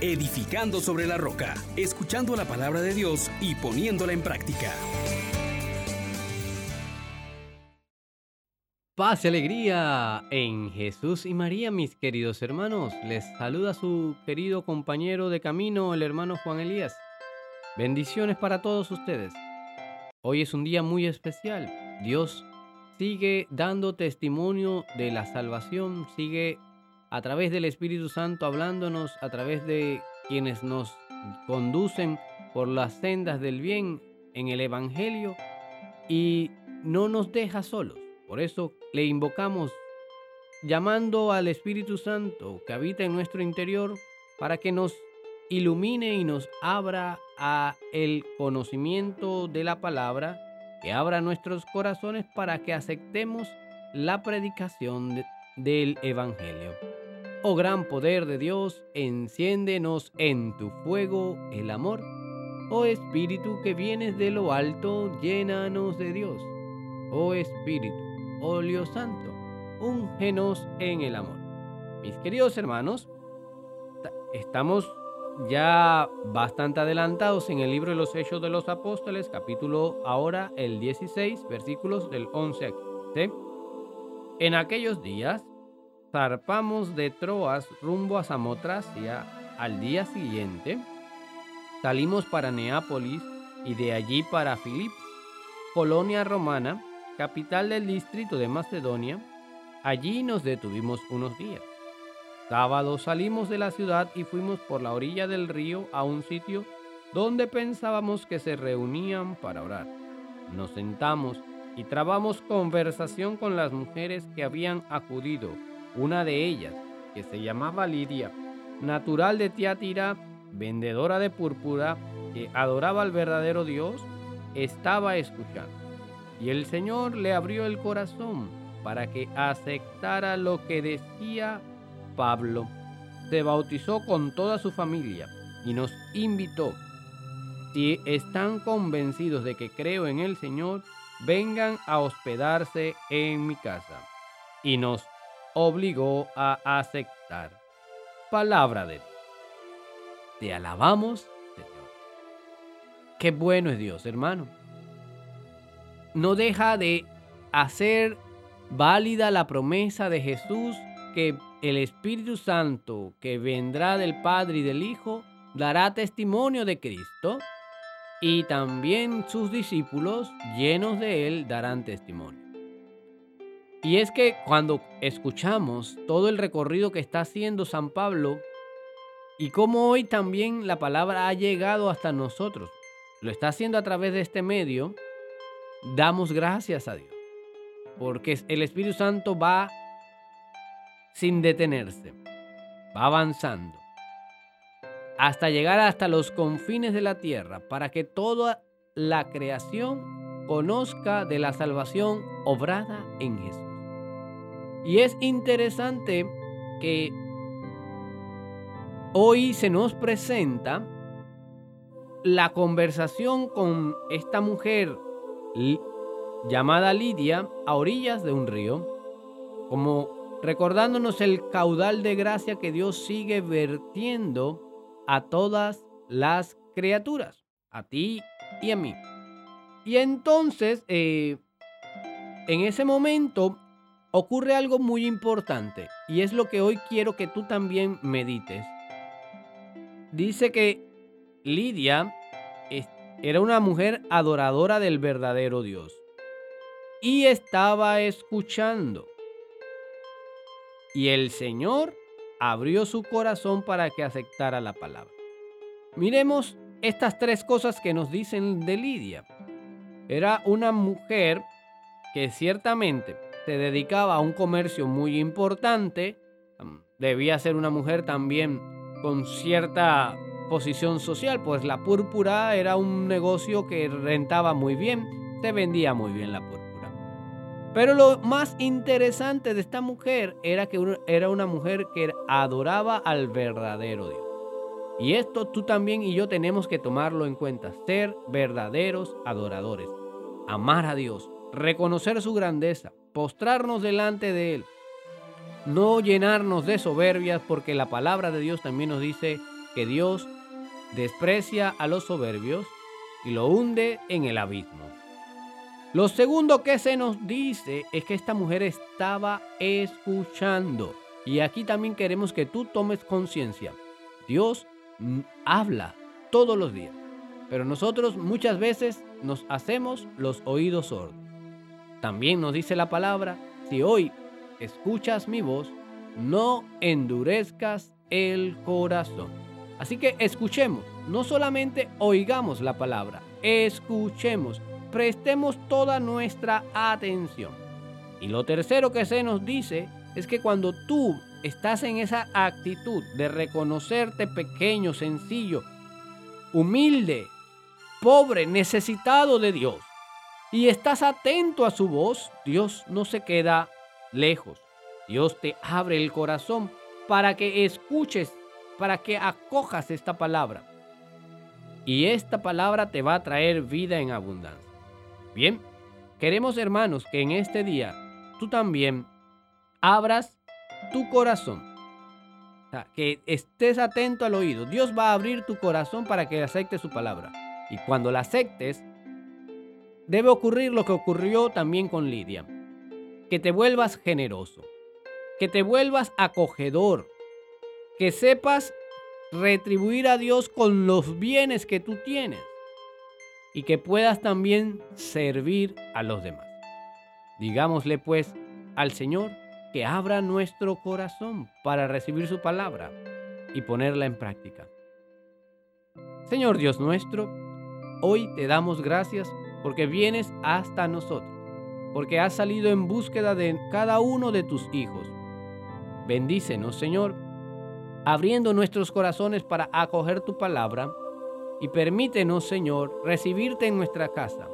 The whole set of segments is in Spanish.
edificando sobre la roca, escuchando la palabra de Dios y poniéndola en práctica. Paz y alegría en Jesús y María, mis queridos hermanos. Les saluda su querido compañero de camino, el hermano Juan Elías. Bendiciones para todos ustedes. Hoy es un día muy especial. Dios sigue dando testimonio de la salvación, sigue a través del Espíritu Santo hablándonos, a través de quienes nos conducen por las sendas del bien en el Evangelio y no nos deja solos. Por eso le invocamos llamando al Espíritu Santo que habita en nuestro interior para que nos ilumine y nos abra a el conocimiento de la palabra, que abra nuestros corazones para que aceptemos la predicación del Evangelio. Oh gran poder de Dios, enciéndenos en tu fuego el amor. Oh Espíritu que vienes de lo alto, llénanos de Dios. Oh Espíritu, óleo santo, úngenos en el amor. Mis queridos hermanos, estamos ya bastante adelantados en el libro de los Hechos de los Apóstoles, capítulo ahora el 16, versículos del 11 aquí. En aquellos días zarpamos de Troas rumbo a Samotracia al día siguiente. Salimos para Neápolis y de allí para Filip, colonia romana capital del distrito de Macedonia, allí nos detuvimos unos días. Sábado salimos de la ciudad y fuimos por la orilla del río a un sitio donde pensábamos que se reunían para orar. Nos sentamos y trabamos conversación con las mujeres que habían acudido. Una de ellas, que se llamaba Lidia, natural de Tiatira, vendedora de púrpura, que adoraba al verdadero Dios, estaba escuchando. Y el Señor le abrió el corazón para que aceptara lo que decía Pablo. Se bautizó con toda su familia y nos invitó. Si están convencidos de que creo en el Señor, vengan a hospedarse en mi casa. Y nos obligó a aceptar. Palabra de Dios. Te alabamos, Señor. Qué bueno es Dios, hermano no deja de hacer válida la promesa de Jesús que el Espíritu Santo que vendrá del Padre y del Hijo dará testimonio de Cristo y también sus discípulos llenos de él darán testimonio. Y es que cuando escuchamos todo el recorrido que está haciendo San Pablo y cómo hoy también la palabra ha llegado hasta nosotros, lo está haciendo a través de este medio, damos gracias a Dios. Porque el Espíritu Santo va sin detenerse, va avanzando hasta llegar hasta los confines de la tierra para que toda la creación conozca de la salvación obrada en Jesús. Y es interesante que hoy se nos presenta la conversación con esta mujer llamada Lidia a orillas de un río, como recordándonos el caudal de gracia que Dios sigue vertiendo a todas las criaturas, a ti y a mí. Y entonces, eh, en ese momento, ocurre algo muy importante y es lo que hoy quiero que tú también medites. Dice que Lidia era una mujer adoradora del verdadero Dios y estaba escuchando. Y el Señor abrió su corazón para que aceptara la palabra. Miremos estas tres cosas que nos dicen de Lidia. Era una mujer que ciertamente se dedicaba a un comercio muy importante. Debía ser una mujer también con cierta posición social, pues la púrpura era un negocio que rentaba muy bien, se vendía muy bien la púrpura. Pero lo más interesante de esta mujer era que era una mujer que adoraba al verdadero Dios. Y esto tú también y yo tenemos que tomarlo en cuenta, ser verdaderos adoradores, amar a Dios, reconocer su grandeza, postrarnos delante de Él, no llenarnos de soberbias porque la palabra de Dios también nos dice que Dios desprecia a los soberbios y lo hunde en el abismo. Lo segundo que se nos dice es que esta mujer estaba escuchando. Y aquí también queremos que tú tomes conciencia. Dios habla todos los días, pero nosotros muchas veces nos hacemos los oídos sordos. También nos dice la palabra, si hoy escuchas mi voz, no endurezcas el corazón. Así que escuchemos, no solamente oigamos la palabra, escuchemos, prestemos toda nuestra atención. Y lo tercero que se nos dice es que cuando tú estás en esa actitud de reconocerte pequeño, sencillo, humilde, pobre, necesitado de Dios, y estás atento a su voz, Dios no se queda lejos. Dios te abre el corazón para que escuches, para que acojas esta palabra. Y esta palabra te va a traer vida en abundancia. Bien, queremos hermanos que en este día tú también abras tu corazón. que estés atento al oído. Dios va a abrir tu corazón para que aceptes su palabra. Y cuando la aceptes, debe ocurrir lo que ocurrió también con Lidia. Que te vuelvas generoso, que te vuelvas acogedor, que sepas retribuir a Dios con los bienes que tú tienes y que puedas también servir a los demás. Digámosle pues al Señor que abra nuestro corazón para recibir su palabra y ponerla en práctica. Señor Dios nuestro, hoy te damos gracias porque vienes hasta nosotros, porque has salido en búsqueda de cada uno de tus hijos. Bendícenos, Señor, abriendo nuestros corazones para acoger tu palabra y permítenos, Señor, recibirte en nuestra casa,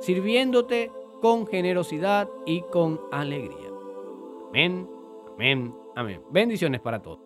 sirviéndote con generosidad y con alegría. Amén, amén, amén. Bendiciones para todos.